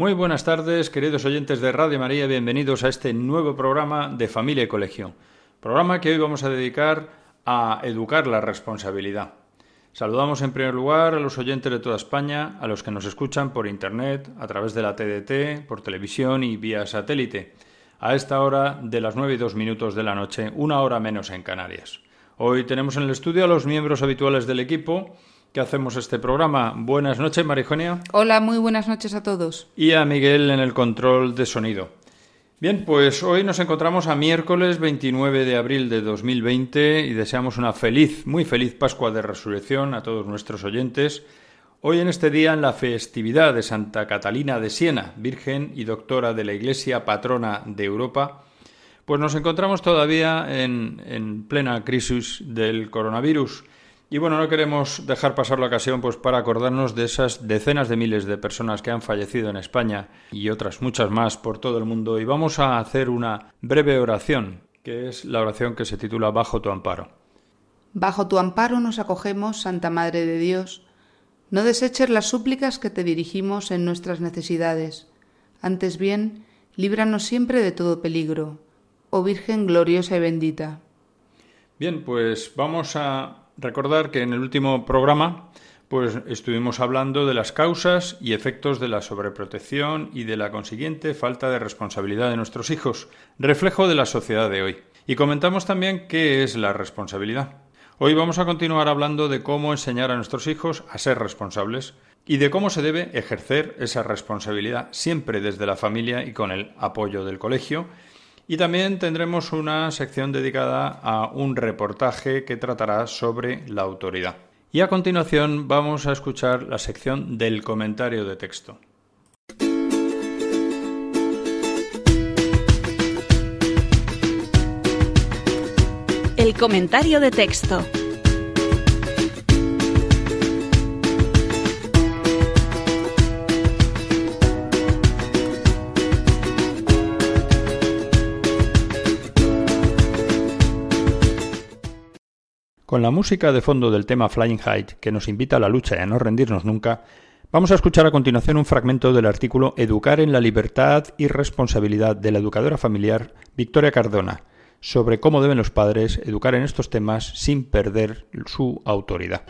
Muy buenas tardes, queridos oyentes de Radio María, bienvenidos a este nuevo programa de Familia y Colegio. Programa que hoy vamos a dedicar a educar la responsabilidad. Saludamos en primer lugar a los oyentes de toda España, a los que nos escuchan por Internet, a través de la TDT, por televisión y vía satélite, a esta hora de las 9 y 2 minutos de la noche, una hora menos en Canarias. Hoy tenemos en el estudio a los miembros habituales del equipo que hacemos este programa. Buenas noches, Marijonia. Hola, muy buenas noches a todos. Y a Miguel en el control de sonido. Bien, pues hoy nos encontramos a miércoles 29 de abril de 2020 y deseamos una feliz, muy feliz Pascua de Resurrección a todos nuestros oyentes. Hoy en este día, en la festividad de Santa Catalina de Siena, Virgen y Doctora de la Iglesia, patrona de Europa, pues nos encontramos todavía en, en plena crisis del coronavirus. Y bueno, no queremos dejar pasar la ocasión pues para acordarnos de esas decenas de miles de personas que han fallecido en España y otras muchas más por todo el mundo y vamos a hacer una breve oración, que es la oración que se titula Bajo tu amparo. Bajo tu amparo nos acogemos, Santa Madre de Dios. No deseches las súplicas que te dirigimos en nuestras necesidades. Antes bien, líbranos siempre de todo peligro. Oh Virgen gloriosa y bendita. Bien, pues vamos a recordar que en el último programa pues estuvimos hablando de las causas y efectos de la sobreprotección y de la consiguiente falta de responsabilidad de nuestros hijos, reflejo de la sociedad de hoy. Y comentamos también qué es la responsabilidad. Hoy vamos a continuar hablando de cómo enseñar a nuestros hijos a ser responsables y de cómo se debe ejercer esa responsabilidad siempre desde la familia y con el apoyo del colegio y también tendremos una sección dedicada a un reportaje que tratará sobre la autoridad. Y a continuación vamos a escuchar la sección del comentario de texto. El comentario de texto. Con la música de fondo del tema Flying High, que nos invita a la lucha y a no rendirnos nunca, vamos a escuchar a continuación un fragmento del artículo Educar en la libertad y responsabilidad de la educadora familiar Victoria Cardona, sobre cómo deben los padres educar en estos temas sin perder su autoridad.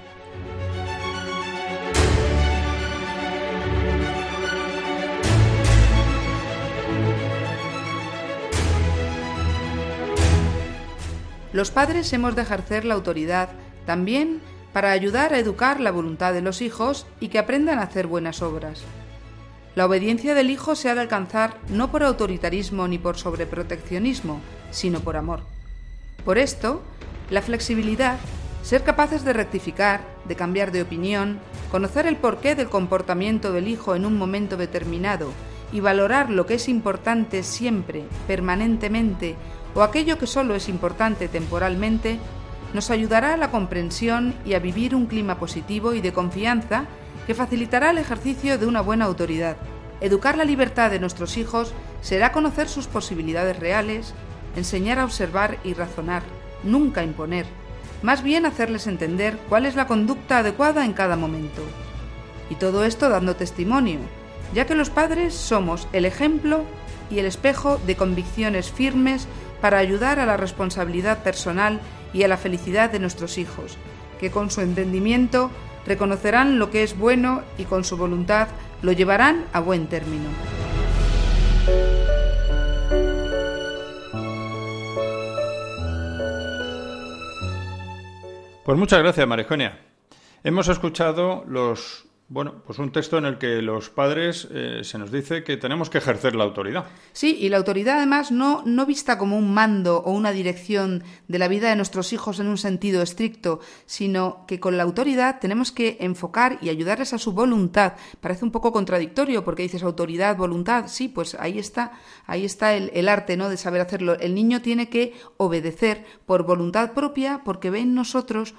Los padres hemos de ejercer la autoridad también para ayudar a educar la voluntad de los hijos y que aprendan a hacer buenas obras. La obediencia del hijo se ha de alcanzar no por autoritarismo ni por sobreproteccionismo, sino por amor. Por esto, la flexibilidad, ser capaces de rectificar, de cambiar de opinión, conocer el porqué del comportamiento del hijo en un momento determinado y valorar lo que es importante siempre, permanentemente, o aquello que solo es importante temporalmente, nos ayudará a la comprensión y a vivir un clima positivo y de confianza que facilitará el ejercicio de una buena autoridad. Educar la libertad de nuestros hijos será conocer sus posibilidades reales, enseñar a observar y razonar, nunca imponer, más bien hacerles entender cuál es la conducta adecuada en cada momento. Y todo esto dando testimonio, ya que los padres somos el ejemplo y el espejo de convicciones firmes para ayudar a la responsabilidad personal y a la felicidad de nuestros hijos, que con su entendimiento reconocerán lo que es bueno y con su voluntad lo llevarán a buen término. Pues muchas gracias, Marijonia. Hemos escuchado los bueno, pues un texto en el que los padres eh, se nos dice que tenemos que ejercer la autoridad. Sí, y la autoridad además no, no vista como un mando o una dirección de la vida de nuestros hijos en un sentido estricto, sino que con la autoridad tenemos que enfocar y ayudarles a su voluntad. Parece un poco contradictorio porque dices autoridad, voluntad. Sí, pues ahí está, ahí está el, el arte, ¿no? De saber hacerlo. El niño tiene que obedecer por voluntad propia porque ve en nosotros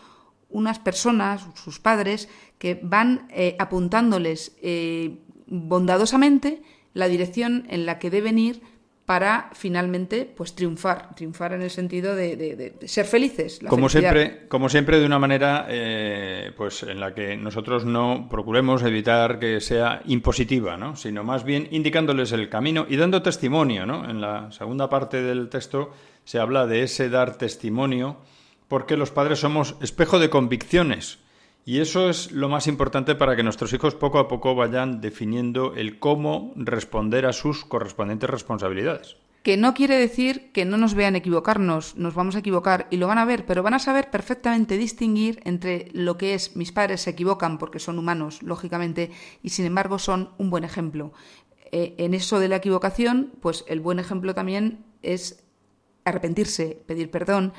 unas personas, sus padres, que van eh, apuntándoles eh, bondadosamente la dirección en la que deben ir para finalmente pues triunfar, triunfar en el sentido de, ser felices. como siempre, como siempre de una manera eh, pues en la que nosotros no procuremos evitar que sea impositiva, ¿no? sino más bien indicándoles el camino y dando testimonio. ¿no? En la segunda parte del texto se habla de ese dar testimonio porque los padres somos espejo de convicciones. Y eso es lo más importante para que nuestros hijos poco a poco vayan definiendo el cómo responder a sus correspondientes responsabilidades. Que no quiere decir que no nos vean equivocarnos, nos vamos a equivocar y lo van a ver, pero van a saber perfectamente distinguir entre lo que es mis padres se equivocan porque son humanos, lógicamente, y sin embargo son un buen ejemplo. Eh, en eso de la equivocación, pues el buen ejemplo también es arrepentirse, pedir perdón,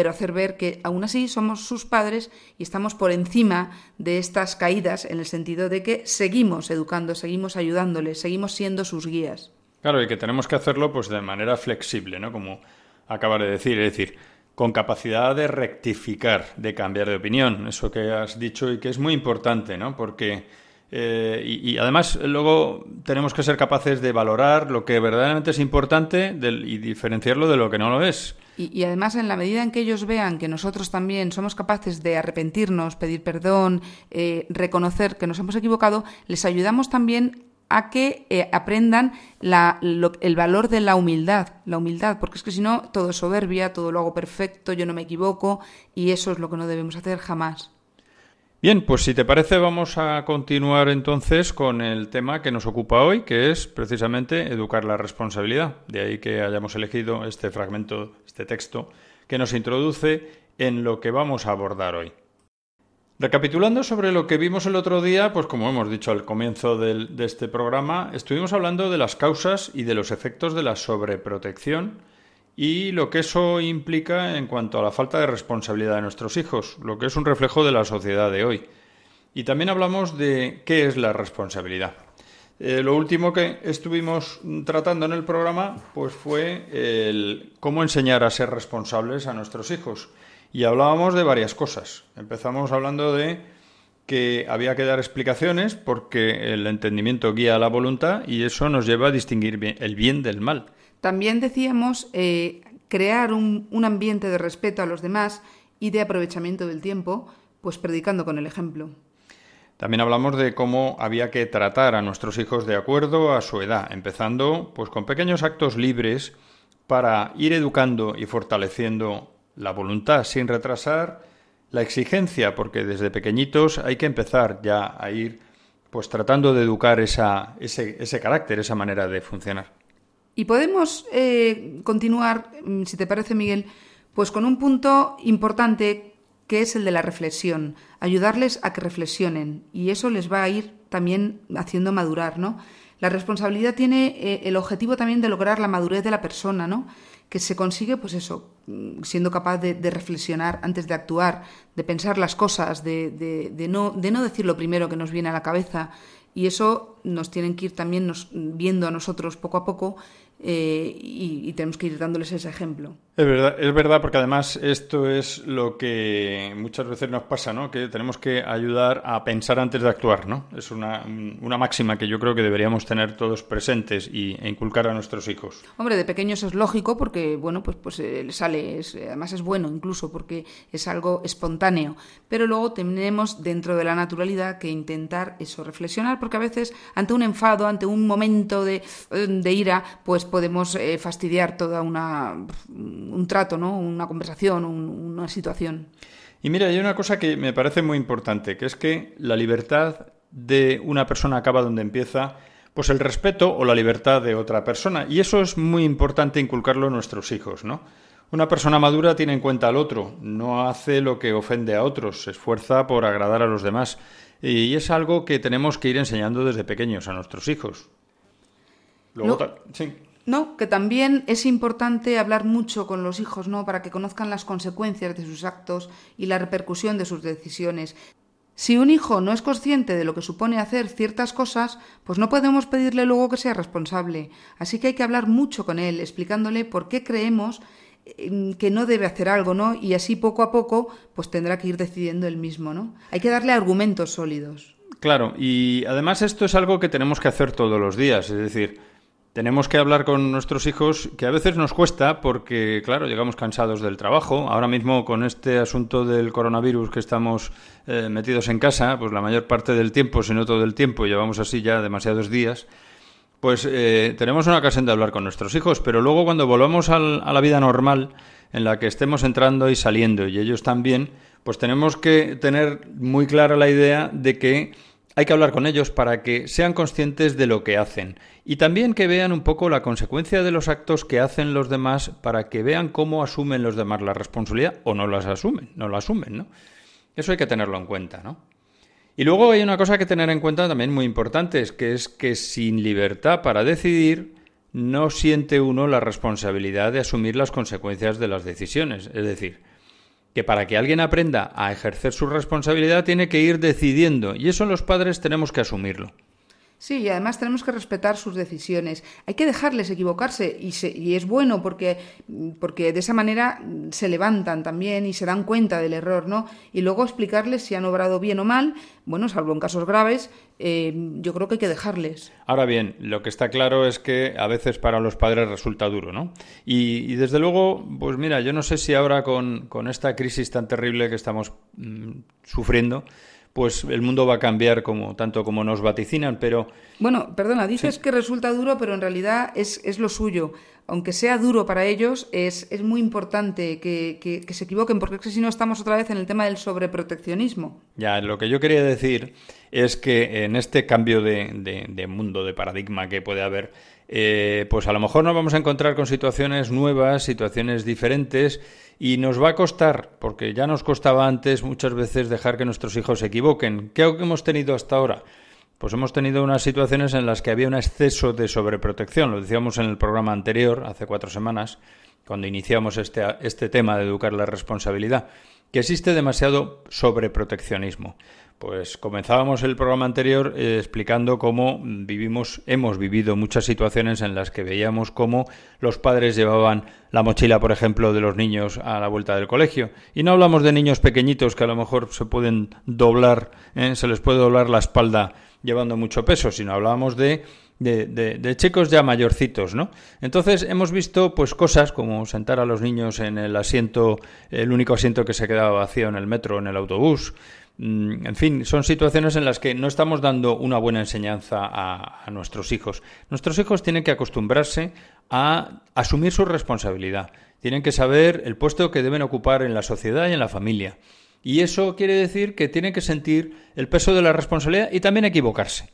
pero hacer ver que aún así somos sus padres y estamos por encima de estas caídas en el sentido de que seguimos educando, seguimos ayudándoles, seguimos siendo sus guías. Claro, y que tenemos que hacerlo pues de manera flexible, ¿no? Como acaba de decir, es decir, con capacidad de rectificar, de cambiar de opinión, eso que has dicho y que es muy importante, ¿no? Porque eh, y, además luego tenemos que ser capaces de valorar lo que verdaderamente es importante y diferenciarlo de lo que no lo es. Y, además en la medida en que ellos vean que nosotros también somos capaces de arrepentirnos, pedir perdón, eh, reconocer que nos hemos equivocado, les ayudamos también a que eh, aprendan el valor de la humildad, la humildad, porque es que si no todo es soberbia, todo lo hago perfecto, yo no me equivoco y eso es lo que no debemos hacer jamás. Bien, pues si te parece vamos a continuar entonces con el tema que nos ocupa hoy, que es precisamente educar la responsabilidad. De ahí que hayamos elegido este fragmento, este texto, que nos introduce en lo que vamos a abordar hoy. Recapitulando sobre lo que vimos el otro día, pues como hemos dicho al comienzo de este programa, estuvimos hablando de las causas y de los efectos de la sobreprotección y lo que eso implica en cuanto a la falta de responsabilidad de nuestros hijos, lo que es un reflejo de la sociedad de hoy. Y también hablamos de qué es la responsabilidad. Eh, lo último que estuvimos tratando en el programa pues fue el cómo enseñar a ser responsables a nuestros hijos. Y hablábamos de varias cosas. Empezamos hablando de que había que dar explicaciones porque el entendimiento guía la voluntad y eso nos lleva a distinguir el bien del mal. También decíamos eh, crear un, ambiente de respeto a los demás y de aprovechamiento del tiempo, pues predicando con el ejemplo. También hablamos de cómo había que tratar a nuestros hijos de acuerdo a su edad, empezando pues con pequeños actos libres para ir educando y fortaleciendo la voluntad sin retrasar la exigencia, porque desde pequeñitos hay que empezar ya a ir pues tratando de educar ese, ese carácter, esa manera de funcionar. Y podemos eh, continuar, mm, si te parece, Miguel, pues con un punto importante que es el de la reflexión, ayudarles a que reflexionen y eso les va a ir también haciendo madurar, ¿no? La responsabilidad tiene eh, el objetivo también de lograr la madurez de la persona, ¿no? Que se consigue, pues eso, mm, siendo capaz de, reflexionar antes de actuar, de pensar las cosas, de, no, de decir lo primero que nos viene a la cabeza. Y eso nos tienen que ir también viendo a nosotros poco a poco eh, y, tenemos que ir dándoles ese ejemplo. Es verdad, es verdad, porque además esto es lo que muchas veces nos pasa, ¿no? Que tenemos que ayudar a pensar antes de actuar, ¿no? Es una, una máxima que yo creo que deberíamos tener todos presentes y, e inculcar a nuestros hijos. Hombre, de pequeños es lógico porque, bueno, pues, pues eh, sale, es, además es bueno incluso porque es algo espontáneo. Pero luego tenemos dentro de la naturalidad que intentar eso, reflexionar, porque a veces ante un enfado, ante un momento de, de ira, pues podemos eh, fastidiar toda una un trato, ¿no? una conversación, una situación. Y mira, hay una cosa que me parece muy importante, que es que la libertad de una persona acaba donde empieza pues el respeto o la libertad de otra persona. Y eso es muy importante inculcarlo a nuestros hijos, ¿no? Una persona madura tiene en cuenta al otro, no hace lo que ofende a otros, se esfuerza por agradar a los demás. Y es algo que tenemos que ir enseñando desde pequeños a nuestros hijos. Luego, sí. No, que también es importante hablar mucho con los hijos, ¿no? Para que conozcan las consecuencias de sus actos y la repercusión de sus decisiones. Si un hijo no es consciente de lo que supone hacer ciertas cosas, pues no podemos pedirle luego que sea responsable. Así que hay que hablar mucho con él, explicándole por qué creemos em, que no debe hacer algo, ¿no? Y así poco a poco, pues tendrá que ir decidiendo él mismo, ¿no? Hay que darle argumentos sólidos. Claro, y además esto es algo que tenemos que hacer todos los días, es decir, tenemos que hablar con nuestros hijos, que a veces nos cuesta porque, claro, llegamos cansados del trabajo. Ahora mismo con este asunto del coronavirus que estamos eh, metidos en casa, pues la mayor parte del tiempo, si no todo el tiempo, llevamos así ya demasiados días, pues eh, tenemos una ocasión de hablar con nuestros hijos, pero luego cuando volvamos a la vida normal, en la que estemos entrando y saliendo, y ellos también, pues tenemos que tener muy clara la idea de que hay que hablar con ellos para que sean conscientes de lo que hacen y también que vean un poco la consecuencia de los actos que hacen los demás para que vean cómo asumen los demás la responsabilidad o no las asumen, no la asumen, ¿no? Eso hay que tenerlo en cuenta, ¿no? Y luego hay una cosa que tener en cuenta también muy importante, es que es que sin libertad para decidir no siente uno la responsabilidad de asumir las consecuencias de las decisiones, es decir, que para que alguien aprenda a ejercer su responsabilidad tiene que ir decidiendo, y eso los padres tenemos que asumirlo. Sí, y además tenemos que respetar sus decisiones. Hay que dejarles equivocarse y, y, es bueno porque, porque de esa manera se levantan también y se dan cuenta del error, ¿no? Y luego explicarles si han obrado bien o mal, bueno, salvo en casos graves, eh, yo creo que hay que dejarles. Ahora bien, lo que está claro es que a veces para los padres resulta duro, ¿no? Y, desde luego, pues mira, yo no sé si ahora con, con esta crisis tan terrible que estamos mm, sufriendo, pues el mundo va a cambiar como tanto como nos vaticinan, pero... Bueno, perdona, dices que resulta duro, pero en realidad es, es, lo suyo. Aunque sea duro para ellos, es, es muy importante que, que, se equivoquen, porque si no estamos otra vez en el tema del sobreproteccionismo. Ya, lo que yo quería decir es que en este cambio de, de, mundo, de paradigma que puede haber, eh, pues a lo mejor nos vamos a encontrar con situaciones nuevas, situaciones diferentes, y nos va a costar, porque ya nos costaba antes muchas veces dejar que nuestros hijos se equivoquen. ¿Qué hemos tenido hasta ahora? Pues hemos tenido unas situaciones en las que había un exceso de sobreprotección. Lo decíamos en el programa anterior, hace cuatro semanas, cuando iniciamos este, este tema de educar la responsabilidad, que existe demasiado sobreproteccionismo. Pues comenzábamos el programa anterior eh, explicando cómo vivimos, hemos vivido muchas situaciones en las que veíamos cómo los padres llevaban la mochila, por ejemplo, de los niños a la vuelta del colegio. Y no hablamos de niños pequeñitos que a lo mejor se pueden doblar, eh, se les puede doblar la espalda llevando mucho peso, sino hablábamos de de, de, chicos ya mayorcitos, ¿no? Entonces hemos visto pues cosas como sentar a los niños en el asiento, el único asiento que se quedaba vacío en el metro en el autobús, en fin, son situaciones en las que no estamos dando una buena enseñanza a, nuestros hijos. Nuestros hijos tienen que acostumbrarse a asumir su responsabilidad. Tienen que saber el puesto que deben ocupar en la sociedad y en la familia. Y eso quiere decir que tienen que sentir el peso de la responsabilidad y también equivocarse.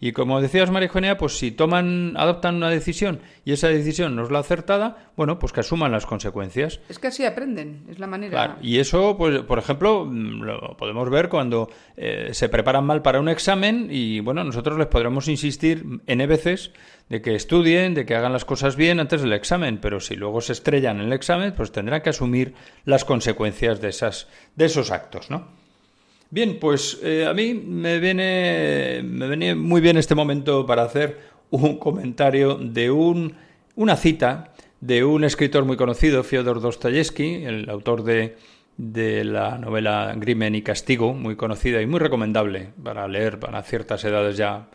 Y como decías, María pues si toman, adoptan una decisión y esa decisión no es la acertada, bueno, pues que asuman las consecuencias. Es que así aprenden, es la manera. y eso, pues, por ejemplo, mm, lo podemos ver cuando eh, se preparan mal para un examen y, bueno, nosotros les podremos insistir N veces de que estudien, de que hagan las cosas bien antes del examen, pero si luego se estrellan en el examen, pues tendrán que asumir las consecuencias de, esas, de esos actos, ¿no? Bien, pues eh, a mí me viene, me muy bien este momento para hacer un comentario de un, una cita de un escritor muy conocido, Fyodor Dostoyevsky, el autor de la novela Grimen y Castigo, muy conocida y muy recomendable para leer para ciertas edades ya,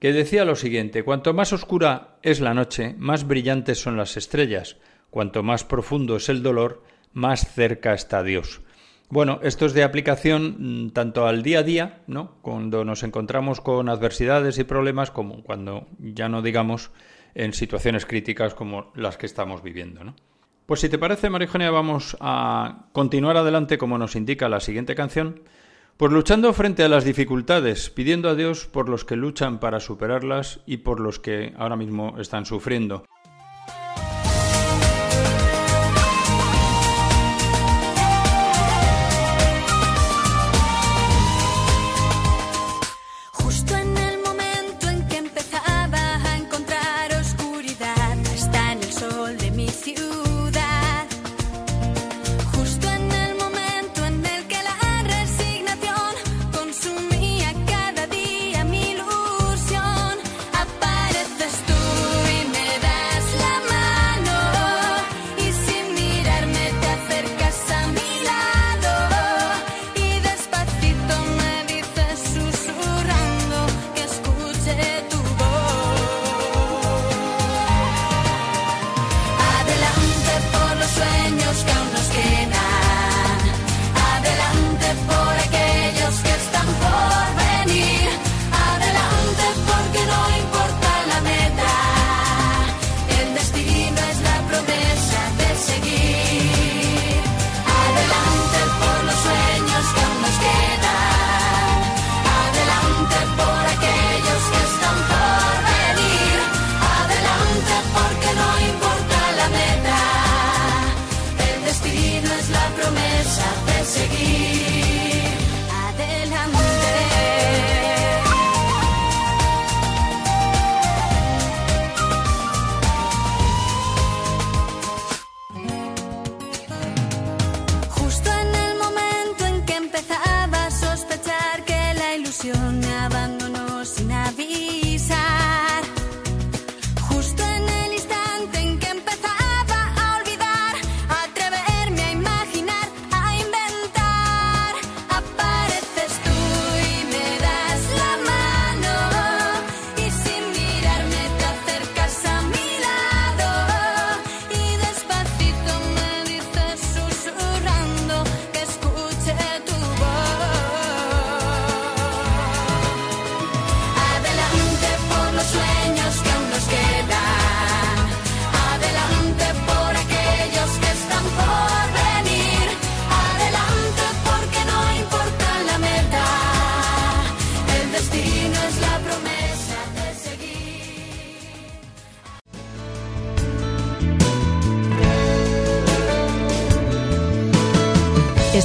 que decía lo siguiente, cuanto más oscura es la noche, más brillantes son las estrellas, cuanto más profundo es el dolor, más cerca está Dios. Bueno, esto es de aplicación mm, tanto al día a día, ¿no? Cuando nos encontramos con adversidades y problemas, como cuando ya no digamos en situaciones críticas como las que estamos viviendo, ¿no? Pues si te parece, María vamos a continuar adelante como nos indica la siguiente canción, pues luchando frente a las dificultades, pidiendo a Dios por los que luchan para superarlas y por los que ahora mismo están sufriendo.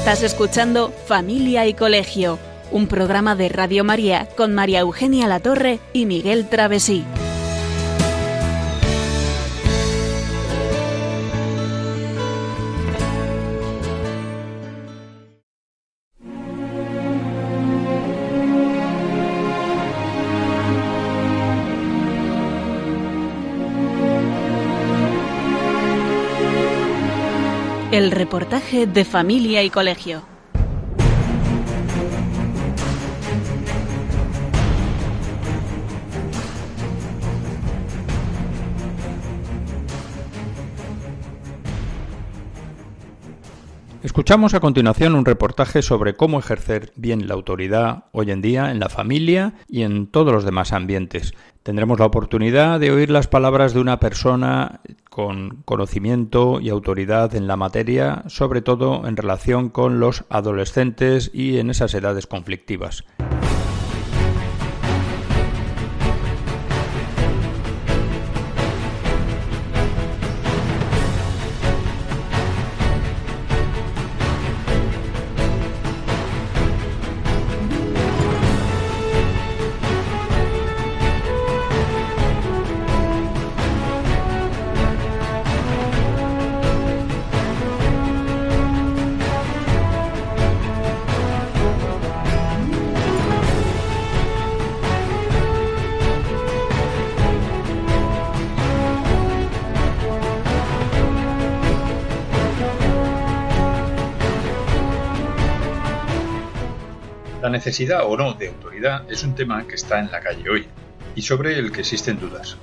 Estás escuchando Familia y Colegio, un programa de Radio María con María Eugenia Latorre y Miguel Travesí. El reportaje de familia y colegio. Escuchamos a continuación un reportaje sobre cómo ejercer bien la autoridad hoy en día en la familia y en todos los demás ambientes. Tendremos la oportunidad de oír las palabras de una persona con conocimiento y autoridad en la materia, sobre todo en relación con los adolescentes y en esas edades conflictivas. Necesidad o no de autoridad es un tema que está en la calle hoy y sobre el que existen dudas.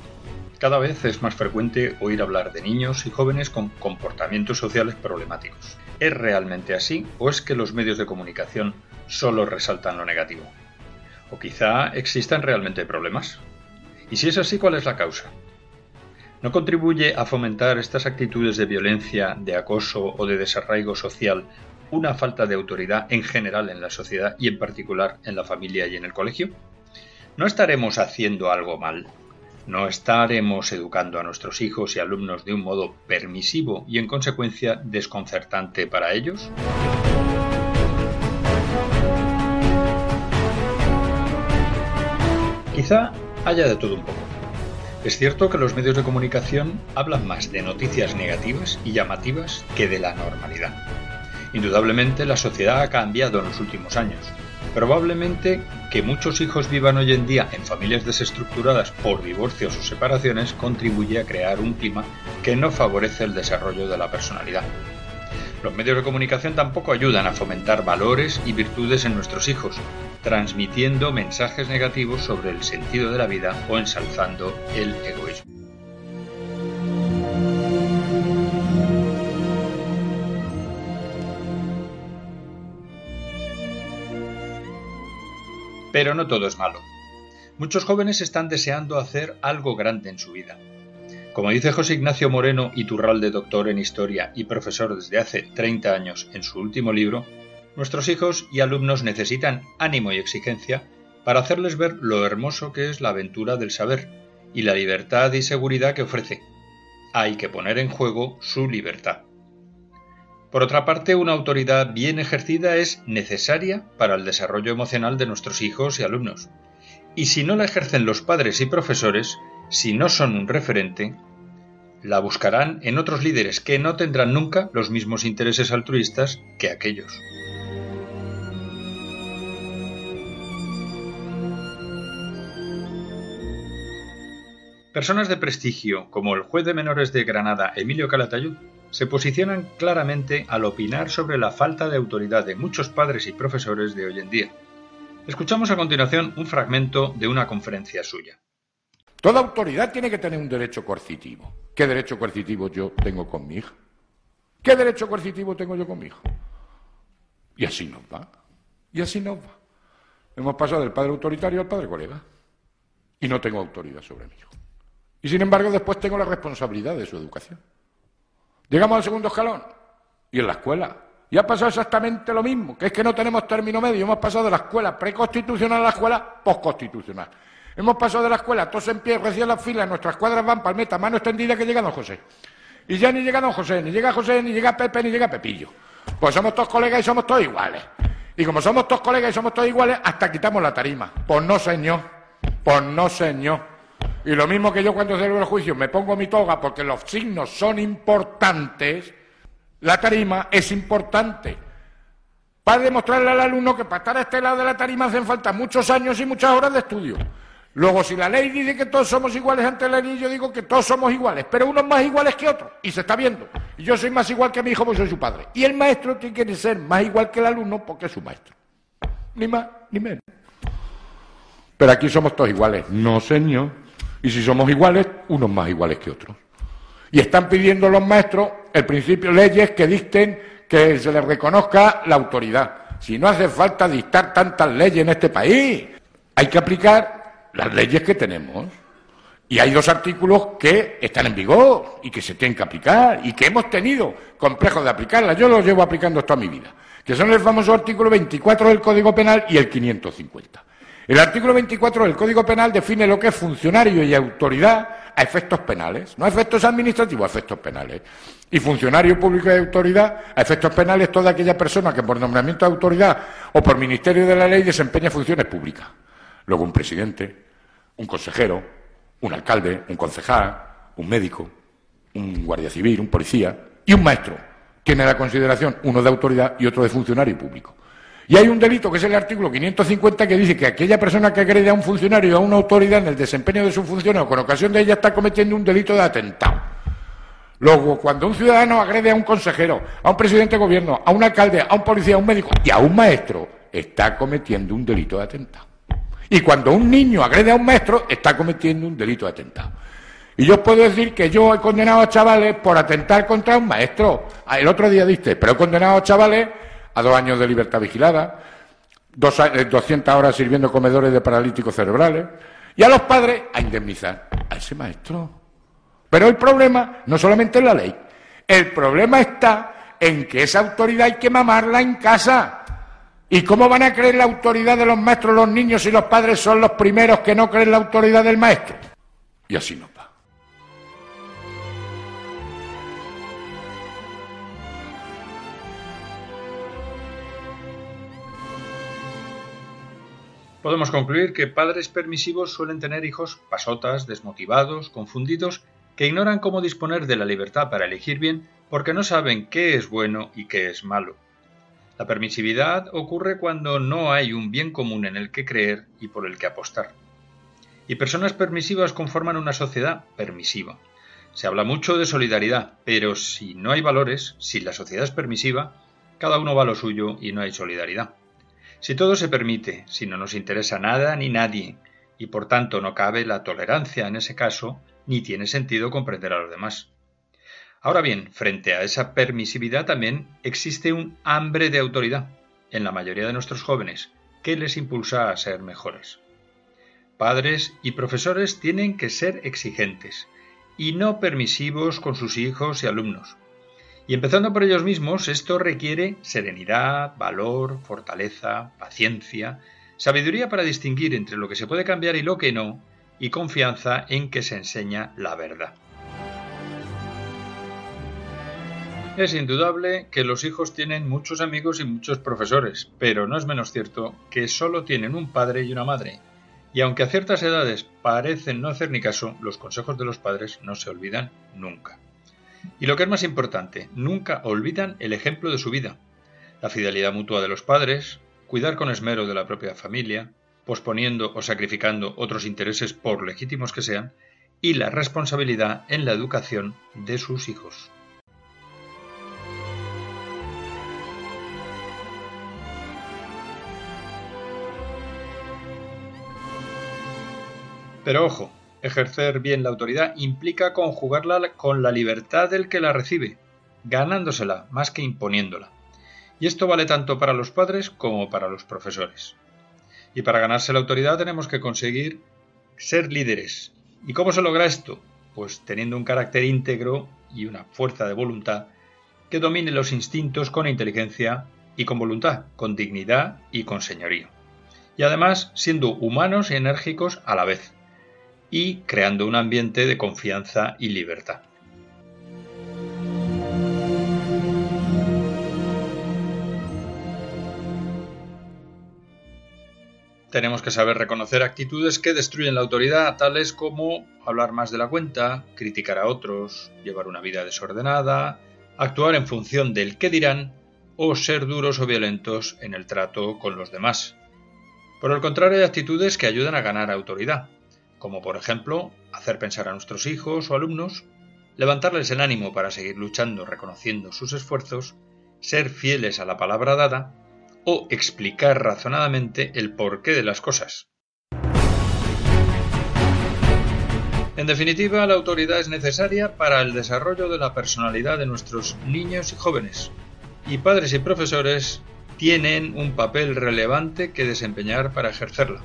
Cada vez es más frecuente oír hablar de niños y jóvenes con comportamientos sociales problemáticos. ¿Es realmente así o es que los medios de comunicación solo resaltan lo negativo? ¿O quizá existan realmente problemas? Y si es así, ¿cuál es la causa? ¿No contribuye a fomentar estas actitudes de violencia, de acoso o de desarraigo social una falta de autoridad en general en la sociedad y en particular en la familia y en el colegio? ¿No estaremos haciendo algo mal? ¿No estaremos educando a nuestros hijos y alumnos de un modo permisivo y en consecuencia desconcertante para ellos? Quizá haya de todo un poco. Es cierto que los medios de comunicación hablan más de noticias negativas y llamativas que de la normalidad. Indudablemente la sociedad ha cambiado en los últimos años, Probablemente que muchos hijos vivan hoy en día en familias desestructuradas por divorcios o separaciones contribuye a crear un clima que no favorece el desarrollo de la personalidad. Los medios de comunicación tampoco ayudan a fomentar valores y virtudes en nuestros hijos, transmitiendo mensajes negativos sobre el sentido de la vida o ensalzando el egoísmo. Pero no todo es malo. Muchos jóvenes están deseando hacer algo grande en su vida. Como dice José Ignacio Moreno Iturralde, doctor en historia y profesor desde hace 30 años en su último libro, nuestros hijos y alumnos necesitan ánimo y exigencia para hacerles ver lo hermoso que es la aventura del saber y la libertad y seguridad que ofrece. Hay que poner en juego su libertad. Por otra parte, una autoridad bien ejercida es necesaria para el desarrollo emocional de nuestros hijos y alumnos. Y si no la ejercen los padres y profesores, si no son un referente, la buscarán en otros líderes que no tendrán nunca los mismos intereses altruistas que aquellos. Personas de prestigio, como el juez de menores de Granada Emilio Calatayud, se posicionan claramente al opinar sobre la falta de autoridad de muchos padres y profesores de hoy en día. Escuchamos a continuación un fragmento de una conferencia suya. Toda autoridad tiene que tener un derecho coercitivo. ¿Qué derecho coercitivo yo tengo con mi hija? ¿Qué derecho coercitivo tengo yo con mi hijo? Y así nos va. Y así nos va. Hemos pasado del padre autoritario al padre colega. Y no tengo autoridad sobre mi hijo. Y sin embargo después tengo la responsabilidad de su educación. Llegamos al segundo escalón. Y en la escuela. Y ha pasado exactamente lo mismo, que es que no tenemos término medio. Hemos pasado de la escuela preconstitucional a la escuela postconstitucional. Hemos pasado de la escuela, todos en pie, recién las filas, nuestras cuadras van palmeta, mano extendida que llega don José. Y ya ni llega don José, ni llega José, ni llega Pepe, ni llega Pepillo. Pues somos todos colegas y somos todos iguales. Y como somos todos colegas y somos todos iguales, hasta quitamos la tarima. Pues no, señor. Pues no, señor. Y lo mismo que yo cuando celebro el juicio me pongo mi toga porque los signos son importantes, la tarima es importante. Para demostrarle al alumno que para estar a este lado de la tarima hacen falta muchos años y muchas horas de estudio. Luego, si la ley dice que todos somos iguales ante la ley, yo digo que todos somos iguales, pero unos más iguales que otros, y se está viendo. Y yo soy más igual que mi hijo porque soy su padre. Y el maestro tiene que ser más igual que el alumno porque es su maestro. Ni más ni menos. Pero aquí somos todos iguales. No, señor. Y si somos iguales, unos más iguales que otros. Y están pidiendo los maestros el principio leyes que dicten que se les reconozca la autoridad. Si no hace falta dictar tantas leyes en este país, hay que aplicar las leyes que tenemos. Y hay dos artículos que están en vigor y que se tienen que aplicar y que hemos tenido complejos de aplicarlas. Yo los llevo aplicando toda mi vida, que son el famoso artículo 24 del Código Penal y el 550. El artículo 24 del Código Penal define lo que es funcionario y autoridad a efectos penales, no a efectos administrativos, a efectos penales. Y funcionario público y autoridad a efectos penales toda aquella persona que por nombramiento de autoridad o por ministerio de la ley desempeña funciones públicas. Luego un presidente, un consejero, un alcalde, un concejal, un médico, un guardia civil, un policía y un maestro. Tiene la consideración uno de autoridad y otro de funcionario público. Y hay un delito, que es el artículo 550, que dice que aquella persona que agrede a un funcionario o a una autoridad en el desempeño de su función o con ocasión de ella está cometiendo un delito de atentado. Luego, cuando un ciudadano agrede a un consejero, a un presidente de gobierno, a un alcalde, a un policía, a un médico y a un maestro, está cometiendo un delito de atentado. Y cuando un niño agrede a un maestro, está cometiendo un delito de atentado. Y yo puedo decir que yo he condenado a chavales por atentar contra un maestro. Ah, el otro día diste, pero he condenado a chavales a dos años de libertad vigilada, dos, 200 eh, horas sirviendo comedores de paralíticos cerebrales, y a los padres a indemnizar a ese maestro. Pero el problema no solamente es la ley, el problema está en que esa autoridad hay que mamarla en casa. ¿Y cómo van a creer la autoridad de los maestros los niños si los padres son los primeros que no creen la autoridad del maestro? Y así no Podemos concluir que padres permisivos suelen tener hijos pasotas, desmotivados, confundidos, que ignoran cómo disponer de la libertad para elegir bien porque no saben qué es bueno y qué es malo. La permisividad ocurre cuando no hay un bien común en el que creer y por el que apostar. Y personas permisivas conforman una sociedad permisiva. Se habla mucho de solidaridad, pero si no hay valores, si la sociedad es permisiva, cada uno va a lo suyo y no hay solidaridad. Si todo se permite, si no nos interesa nada ni nadie, y por tanto no cabe la tolerancia en ese caso, ni tiene sentido comprender a los demás. Ahora bien, frente a esa permisividad también existe un hambre de autoridad en la mayoría de nuestros jóvenes que les impulsa a ser mejores. Padres y profesores tienen que ser exigentes y no permisivos con sus hijos y alumnos. Y empezando por ellos mismos, esto requiere serenidad, valor, fortaleza, paciencia, sabiduría para distinguir entre lo que se puede cambiar y lo que no, y confianza en que se enseña la verdad. Es indudable que los hijos tienen muchos amigos y muchos profesores, pero no es menos cierto que solo tienen un padre y una madre. Y aunque a ciertas edades parecen no hacer ni caso, los consejos de los padres no se olvidan nunca. Y lo que es más importante, nunca olvidan el ejemplo de su vida. La fidelidad mutua de los padres, cuidar con esmero de la propia familia, posponiendo o sacrificando otros intereses por legítimos que sean, y la responsabilidad en la educación de sus hijos. Pero ojo, ejercer bien la autoridad implica conjugarla con la libertad del que la recibe, ganándosela más que imponiéndola. Y esto vale tanto para los padres como para los profesores. Y para ganarse la autoridad tenemos que conseguir ser líderes. ¿Y cómo se logra esto? Pues teniendo un carácter íntegro y una fuerza de voluntad que domine los instintos con inteligencia y con voluntad, con dignidad y con señorío. Y además siendo humanos y enérgicos a la vez y creando un ambiente de confianza y libertad. Tenemos que saber reconocer actitudes que destruyen la autoridad, tales como hablar más de la cuenta, criticar a otros, llevar una vida desordenada, actuar en función del qué dirán o ser duros o violentos en el trato con los demás. Por el contrario, hay actitudes que ayudan a ganar autoridad, como por ejemplo hacer pensar a nuestros hijos o alumnos, levantarles el ánimo para seguir luchando reconociendo sus esfuerzos, ser fieles a la palabra dada o explicar razonadamente el porqué de las cosas. En definitiva, la autoridad es necesaria para el desarrollo de la personalidad de nuestros niños y jóvenes, y padres y profesores tienen un papel relevante que desempeñar para ejercerla.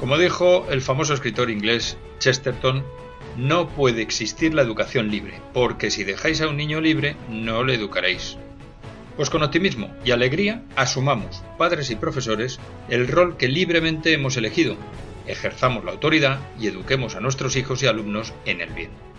Como dijo el famoso escritor inglés Chesterton, no puede existir la educación libre, porque si dejáis a un niño libre, no le educaréis. Pues con optimismo y alegría asumamos, padres y profesores, el rol que libremente hemos elegido, ejerzamos la autoridad y eduquemos a nuestros hijos y alumnos en el bien.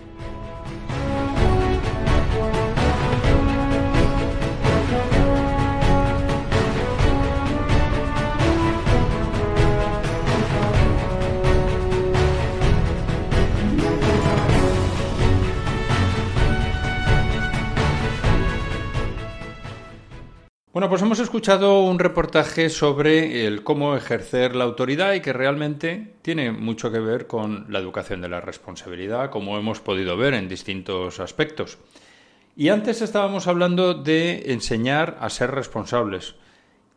Bueno, pues hemos escuchado un reportaje sobre el cómo ejercer la autoridad y que realmente tiene mucho que ver con la educación de la responsabilidad, como hemos podido ver en distintos aspectos. Y antes estábamos hablando de enseñar a ser responsables.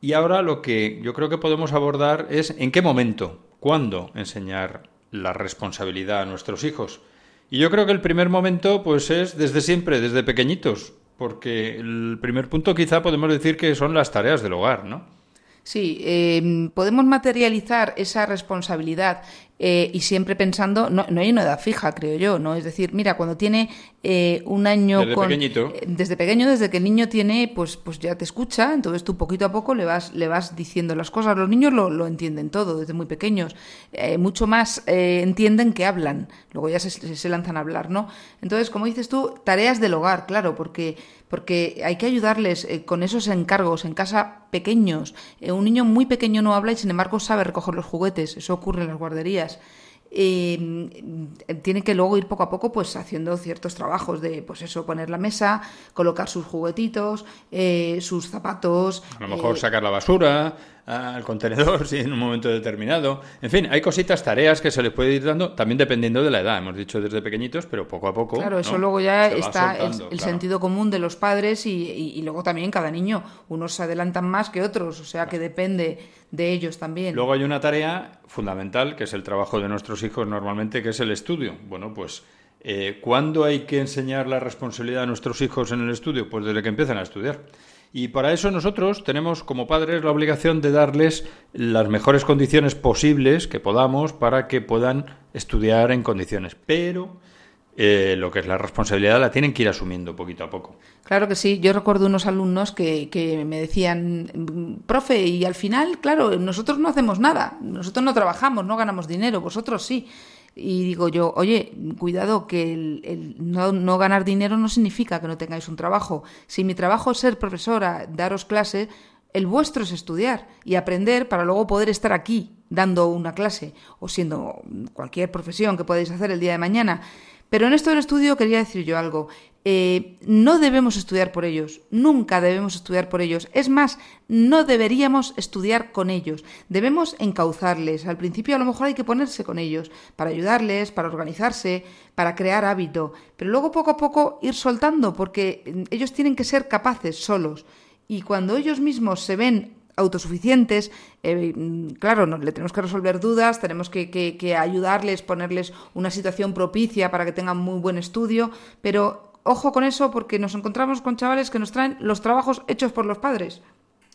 Y ahora lo que yo creo que podemos abordar es en qué momento, cuándo enseñar la responsabilidad a nuestros hijos. Y yo creo que el primer momento pues es desde siempre, desde pequeñitos, porque el primer punto quizá podemos decir que son las tareas del hogar, ¿no? Sí, eh, podemos materializar esa responsabilidad eh, y siempre pensando, no, no, hay una edad fija, creo yo, ¿no? Es decir, mira, cuando tiene eh, un año desde pequeñito. Eh, desde pequeño, desde que el niño tiene, pues, pues ya te escucha, entonces tú poquito a poco le vas, le vas diciendo las cosas. Los niños lo, lo entienden todo desde muy pequeños, eh, mucho más eh, entienden que hablan, luego ya se, se lanzan a hablar, ¿no? Entonces, como dices tú, tareas del hogar, claro, porque porque hay que ayudarles eh, con esos encargos en casa pequeños. Eh, un niño muy pequeño no habla y sin embargo sabe recoger los juguetes, eso ocurre en las guarderías. Eh, tiene que luego ir poco a poco pues haciendo ciertos trabajos de pues eso poner la mesa colocar sus juguetitos eh, sus zapatos a lo mejor eh, sacar la basura al contenedor sí, en un momento determinado. En fin, hay cositas, tareas que se les puede ir dando, también dependiendo de la edad. Hemos dicho desde pequeñitos, pero poco a poco. Claro, eso ¿no? luego ya Se está el, soltando, el claro. sentido común de los padres y, y- y luego también cada niño. Unos se adelantan más que otros, o sea que depende de ellos también. Luego hay una tarea fundamental, que es el trabajo de nuestros hijos normalmente, que es el estudio. Bueno, pues, eh, ¿cuándo hay que enseñar la responsabilidad a nuestros hijos en el estudio? Pues desde que empiezan a estudiar. Y para eso nosotros tenemos como padres la obligación de darles las mejores condiciones posibles que podamos para que puedan estudiar en condiciones. Pero eh, lo que es la responsabilidad la tienen que ir asumiendo poquito a poco. Claro que sí. Yo recuerdo unos alumnos que, que me decían, "Mm, profe, y al final, claro, nosotros no hacemos nada, nosotros no trabajamos, no ganamos dinero, vosotros sí. Y digo yo, oye, cuidado, que el, el no, no ganar dinero no significa que no tengáis un trabajo. Si mi trabajo es ser profesora, daros clase, el vuestro es estudiar y aprender para luego poder estar aquí dando una clase o siendo cualquier profesión que podáis hacer el día de mañana. Pero en esto del estudio quería decir yo algo. Eh, no debemos estudiar por ellos, nunca debemos estudiar por ellos. Es más, no deberíamos estudiar con ellos. Debemos encauzarles. Al principio a lo mejor hay que ponerse con ellos para ayudarles, para organizarse, para crear hábito. Pero luego poco a poco ir soltando porque mm, ellos tienen que ser capaces solos. Y cuando ellos mismos se ven autosuficientes, eh, mm, claro, no, le tenemos que resolver dudas, tenemos que, que- ayudarles, ponerles una situación propicia para que tengan muy buen estudio, pero ojo con eso porque nos encontramos con chavales que nos traen los trabajos hechos por los padres.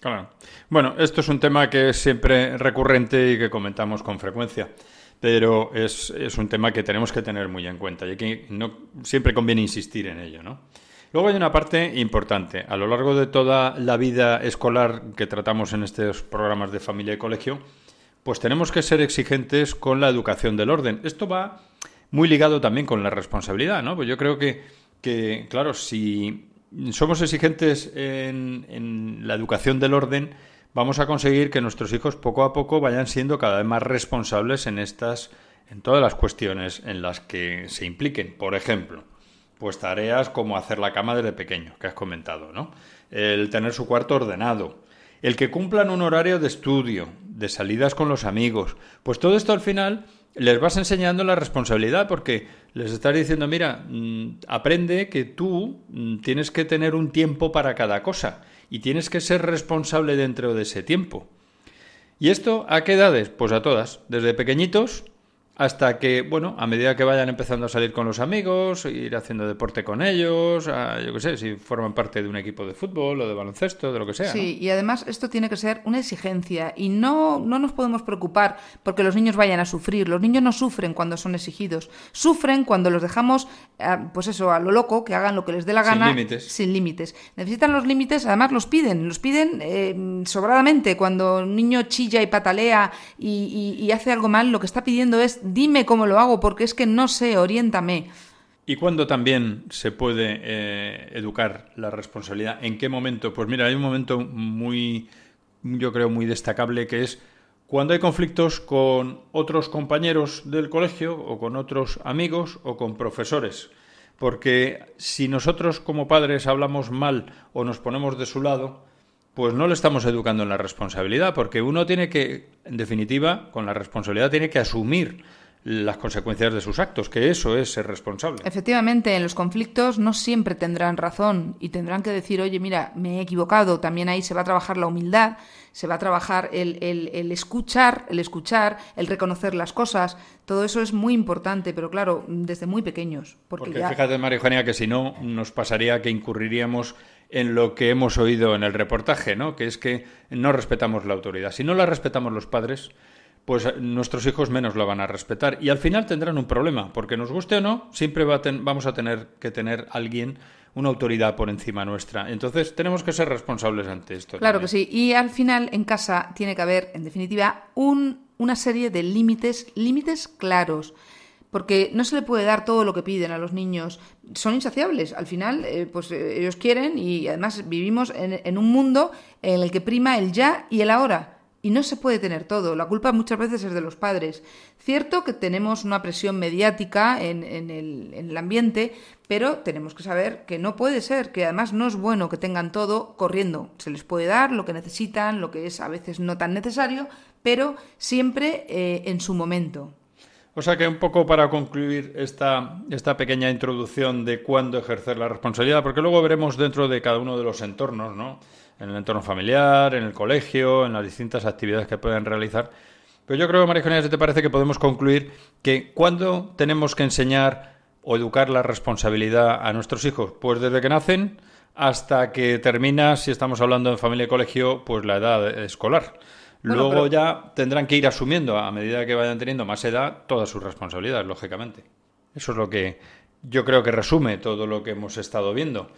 Claro. Bueno, esto es un tema que es siempre recurrente y que comentamos con frecuencia, pero es, es un tema que tenemos que tener muy en cuenta y que no, siempre conviene insistir en ello, ¿no? Luego hay una parte importante. A lo largo de toda la vida escolar que tratamos en estos programas de familia y colegio, pues tenemos que ser exigentes con la educación del orden. Esto va muy ligado también con la responsabilidad, ¿no? Pues yo creo que, que claro, si somos exigentes en, en la educación del orden, vamos a conseguir que nuestros hijos poco a poco vayan siendo cada vez más responsables en estas, en todas las cuestiones en las que se impliquen. Por ejemplo, pues tareas como hacer la cama desde pequeño, que has comentado, ¿no? El tener su cuarto ordenado, el que cumplan un horario de estudio, de salidas con los amigos. Pues todo esto al final les vas enseñando la responsabilidad porque les estás diciendo, mira, mm, aprende que tú mm, tienes que tener un tiempo para cada cosa y tienes que ser responsable dentro de ese tiempo. ¿Y esto a qué edades? Pues a todas, desde pequeñitos hasta que, bueno, a medida que vayan empezando a salir con los amigos, ir haciendo deporte con ellos, a- yo qué sé, si forman parte de un equipo de fútbol o de baloncesto, de lo que sea. Sí, y además esto tiene que ser una exigencia y no, no nos podemos preocupar porque los niños vayan a sufrir. Los niños no sufren cuando son exigidos, sufren cuando los dejamos, eh, pues eso, a lo loco, que hagan lo que les dé la Sin gana. límites. Sin límites. Necesitan los límites, además los piden, los piden eh, sobradamente. Cuando un niño chilla y patalea y, y- y hace algo mal, lo que está pidiendo es dime cómo lo hago porque es que no sé, oriéntame. ¿Y cuándo también se puede eh, educar la responsabilidad? ¿En qué momento? Pues mira, hay un momento muy, yo creo, muy destacable que es cuando hay conflictos con otros compañeros del colegio o con otros amigos o con profesores. Porque si nosotros como padres hablamos mal o nos ponemos de su lado, pues no le estamos educando en la responsabilidad, porque uno tiene que, en definitiva, con la responsabilidad tiene que asumir las consecuencias de sus actos, que eso es ser responsable. Efectivamente, en los conflictos no siempre tendrán razón y tendrán que decir, oye, mira, me he equivocado. También ahí se va a trabajar la humildad, se va a trabajar el, el, escuchar, el escuchar, el reconocer las cosas. Todo eso es muy importante, pero claro, desde muy pequeños. Porque, fíjate, María Eugenia, que si no, nos pasaría que incurriríamos en lo que hemos oído en el reportaje, ¿no? Que es que no respetamos la autoridad. Si no la respetamos los padres, pues eh, nuestros hijos menos la van a respetar y al final tendrán un problema, porque nos guste o no, siempre vamos a tener que tener alguien, una autoridad por encima nuestra. Entonces tenemos que ser responsables ante esto. Claro que sí, y al final en casa tiene que haber, en definitiva, un, una serie de límites, límites claros porque no se le puede dar todo lo que piden a los niños. Son insaciables. Al final, eh, pues eh, ellos quieren y además vivimos en, en, un mundo en el que prima el ya y el ahora. Y no se puede tener todo. La culpa muchas veces es de los padres. Cierto que tenemos una presión mediática en, el, en, el, ambiente, pero tenemos que saber que no puede ser, que además no es bueno que tengan todo corriendo. Se les puede dar lo que necesitan, lo que es a veces no tan necesario, pero siempre eh, en su momento. O sea que un poco para concluir esta, esta pequeña introducción de cuándo ejercer la responsabilidad, porque luego veremos dentro de cada uno de los entornos, ¿no? En el entorno familiar, en el colegio, en las distintas actividades que pueden realizar. Pero yo creo, María Eugenia, si te parece que podemos concluir que cuando tenemos que enseñar o educar la responsabilidad a nuestros hijos, pues desde que nacen hasta que termina, si estamos hablando en familia y colegio, pues la edad escolar. Luego ya tendrán que ir asumiendo, a medida que vayan teniendo más edad, todas sus responsabilidades, lógicamente. Eso es lo que yo creo que resume todo lo que hemos estado viendo.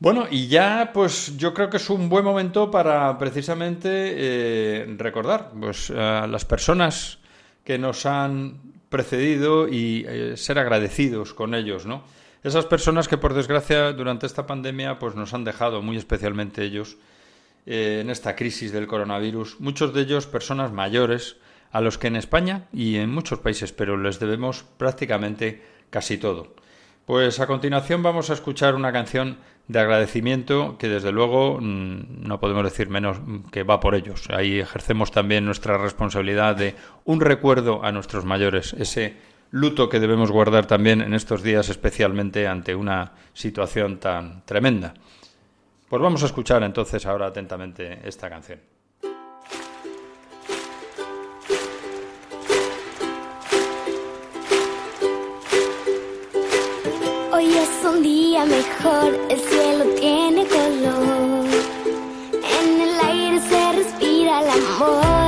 Bueno, y ya pues yo creo que es un buen momento para precisamente eh, recordar pues, a las personas que nos han precedido y eh, ser agradecidos con ellos, ¿no? Esas personas que por desgracia durante esta pandemia pues nos han dejado, muy especialmente ellos, eh, en esta crisis del coronavirus, muchos de ellos personas mayores a los que en España y en muchos países, pero les debemos prácticamente casi todo. Pues a continuación vamos a escuchar una canción de agradecimiento que desde luego mm, no podemos decir menos que va por ellos. Ahí ejercemos también nuestra responsabilidad de un recuerdo a nuestros mayores, ese luto que debemos guardar también en estos días, especialmente ante una situación tan tremenda. Pues vamos a escuchar entonces ahora atentamente esta canción. Hoy es un día mejor, el cielo tiene color. En el aire se respira el amor,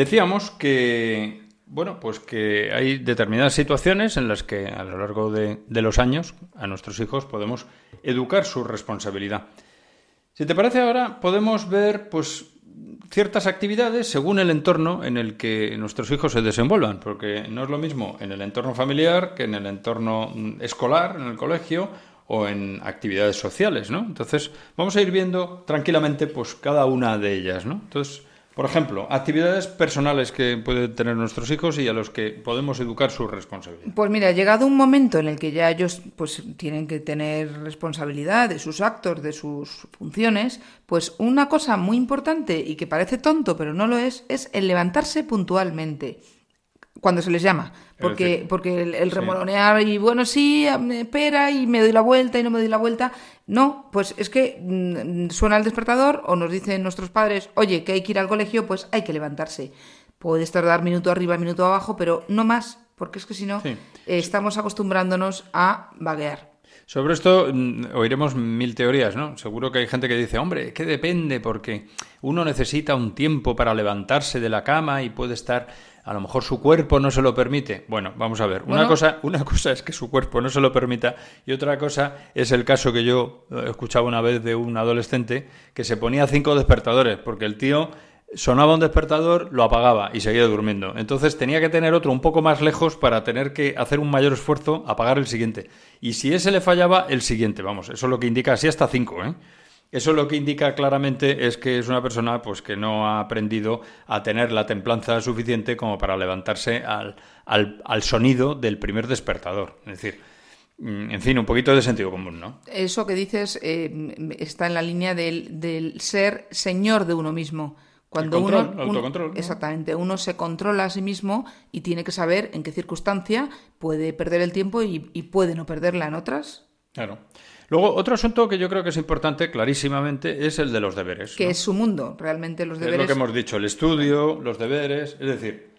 Decíamos que, bueno, pues que hay determinadas situaciones en las que a lo largo de, los años a nuestros hijos podemos educar su responsabilidad. Si te parece ahora, podemos ver, pues, ciertas actividades según el entorno en el que nuestros hijos se desenvuelvan, porque no es lo mismo en el entorno familiar que en el entorno mm, escolar, en el colegio o en actividades sociales, ¿no? Entonces, vamos a ir viendo tranquilamente, pues, cada una de ellas, ¿no? Entonces, por ejemplo, actividades personales que pueden tener nuestros hijos y a los que podemos educar su responsabilidad. Pues mira, llegado un momento en el que ya ellos pues tienen que tener responsabilidad de sus actos, de sus funciones, pues una cosa muy importante y que parece tonto pero no lo es, es el levantarse puntualmente cuando se les llama. Porque, porque el, remolonear y bueno, sí, espera y me doy la vuelta y no me doy la vuelta. No, pues es que mm, suena el despertador o nos dicen nuestros padres, oye, que hay que ir al colegio, pues hay que levantarse. Puedes tardar minuto arriba, minuto abajo, pero no más, porque es que si no, estamos acostumbrándonos a vaguear. Sobre esto mm, oiremos mil teorías, ¿no? Seguro que hay gente que dice, hombre, que depende, porque uno necesita un tiempo para levantarse de la cama y puede estar a lo mejor su cuerpo no se lo permite. Bueno, vamos a ver. Una, cosa, una cosa es que su cuerpo no se lo permita y otra cosa es el caso que yo eh, escuchaba una vez de un adolescente que se ponía cinco despertadores porque el tío sonaba un despertador, lo apagaba y seguía durmiendo. Entonces tenía que tener otro un poco más lejos para tener que hacer un mayor esfuerzo, apagar el siguiente. Y si ese le fallaba, el siguiente. Vamos, eso es lo que indica así hasta cinco, ¿eh? Eso lo que indica claramente es que es una persona pues que no ha aprendido a tener la templanza suficiente como para levantarse al, al, sonido del primer despertador. Es decir, mm, en fin, un poquito de sentido común, ¿no? Eso que dices eh, está en la línea del, ser señor de uno mismo. Cuando uno, autocontrol, exactamente, uno se controla a sí mismo y tiene que saber en qué circunstancia puede perder el tiempo y, y puede no perderla en otras. Claro. Luego, otro asunto que yo creo que es importante, clarísimamente, es el de los deberes. Que es su mundo, realmente los deberes. Es lo que hemos dicho, el estudio, los deberes, es decir,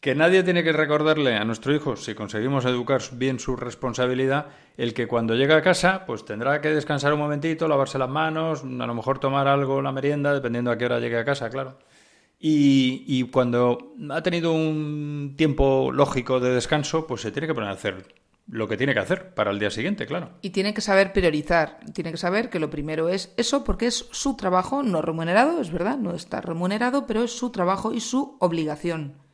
que nadie tiene que recordarle a nuestro hijo, si conseguimos educar bien su responsabilidad, el que cuando llega a casa, pues tendrá que descansar un momentito, lavarse las manos, a lo mejor tomar algo, la merienda, dependiendo a qué hora llegue a casa, claro. Y, y, cuando ha tenido un tiempo lógico de descanso, pues se tiene que poner a hacer lo que tiene que hacer para el día siguiente, claro. Y tiene que saber priorizar, tiene que saber que lo primero es eso porque es su trabajo no remunerado, es verdad, no está remunerado, pero es su trabajo y su obligación.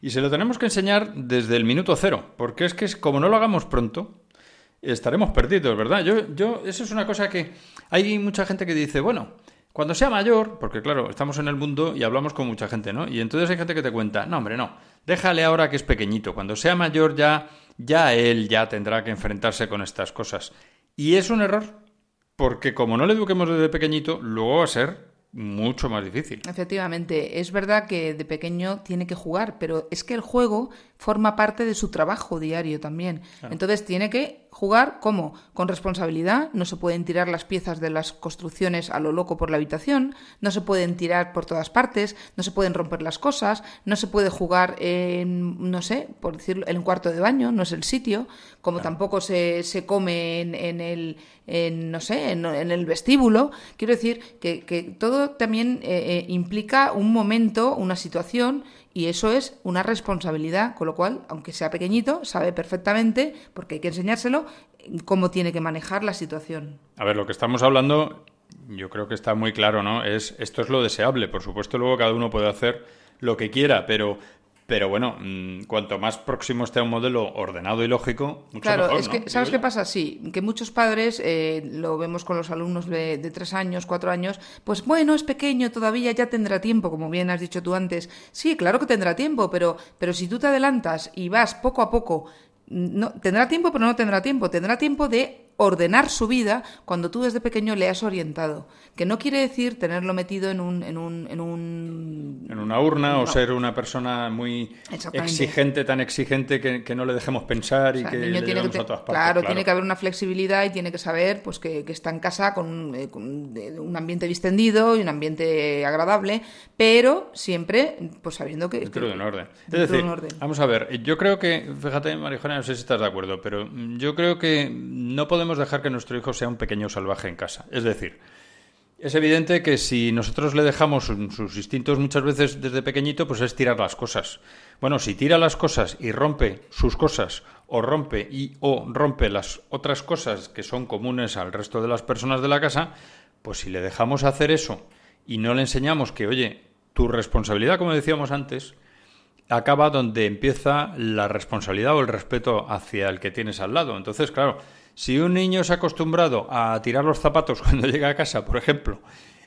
Y se lo tenemos que enseñar desde el minuto cero, porque es que como no lo hagamos pronto, estaremos perdidos, ¿verdad? Yo, yo, eso es una cosa que hay mucha gente que dice, bueno, cuando sea mayor, porque claro, estamos en el mundo y hablamos con mucha gente, ¿no? Y entonces hay gente que te cuenta, no, hombre, no, déjale ahora que es pequeñito, cuando sea mayor ya ya él ya tendrá que enfrentarse con estas cosas. Y es un error, porque como no le eduquemos desde pequeñito, luego va a ser mucho más difícil. Efectivamente, es verdad que de pequeño tiene que jugar, pero es que el juego forma parte de su trabajo diario también. Entonces tiene que jugar como con responsabilidad, no se pueden tirar las piezas de las construcciones a lo loco por la habitación, no se pueden tirar por todas partes, no se pueden romper las cosas, no se puede jugar en, no sé, por decirlo, en un cuarto de baño, no es el sitio, como tampoco se, se come en, el, en, no sé, en, el vestíbulo. Quiero decir que, que todo también eh, eh, implica un momento, una situación, y eso es una responsabilidad, con lo cual, aunque sea pequeñito, sabe perfectamente, porque hay que enseñárselo, cómo tiene que manejar la situación. A ver, lo que estamos hablando yo creo que está muy claro, ¿no? Es, esto es lo deseable. Por supuesto, luego cada uno puede hacer lo que quiera, pero, pero bueno, mm, cuanto más próximo esté a un modelo ordenado y lógico, mucho claro, mejor, es ¿no? que, ¿sabes Digo qué pasa? Sí, que muchos padres, eh, lo vemos con los alumnos de, de tres años, cuatro años, pues bueno, es pequeño, todavía ya tendrá tiempo, como bien has dicho tú antes. Sí, claro que tendrá tiempo, pero, pero si tú te adelantas y vas poco a poco, no, tendrá tiempo, pero no tendrá tiempo. Tendrá tiempo de ordenar su vida cuando tú desde pequeño le has orientado. Que no quiere decir tenerlo metido en un... En un, en un... En una urna o No. ser una persona muy exigente, tan exigente que, que no le dejemos pensar y O sea, que le tiene que te- a todas partes. claro, tiene que haber una flexibilidad y tiene que saber pues que, que está en casa con, un- eh, con, un ambiente distendido y un ambiente agradable, pero siempre pues sabiendo que... Dentro de un orden. Es dentro de decir, un orden. vamos a ver, yo creo que, fíjate, Marijona, no sé si estás de acuerdo, pero yo creo que no podemos dejar que nuestro hijo sea un pequeño salvaje en casa. Es decir, es evidente que si nosotros le dejamos sus instintos muchas veces desde pequeñito, pues es tirar las cosas. Bueno, si tira las cosas y rompe sus cosas, o rompe y o rompe las otras cosas que son comunes al resto de las personas de la casa, pues si le dejamos hacer eso y no le enseñamos que, oye, tu responsabilidad, como decíamos antes, acaba donde empieza la responsabilidad o el respeto hacia el que tienes al lado. Entonces, claro, si un niño se ha acostumbrado a tirar los zapatos cuando llega a casa, por ejemplo,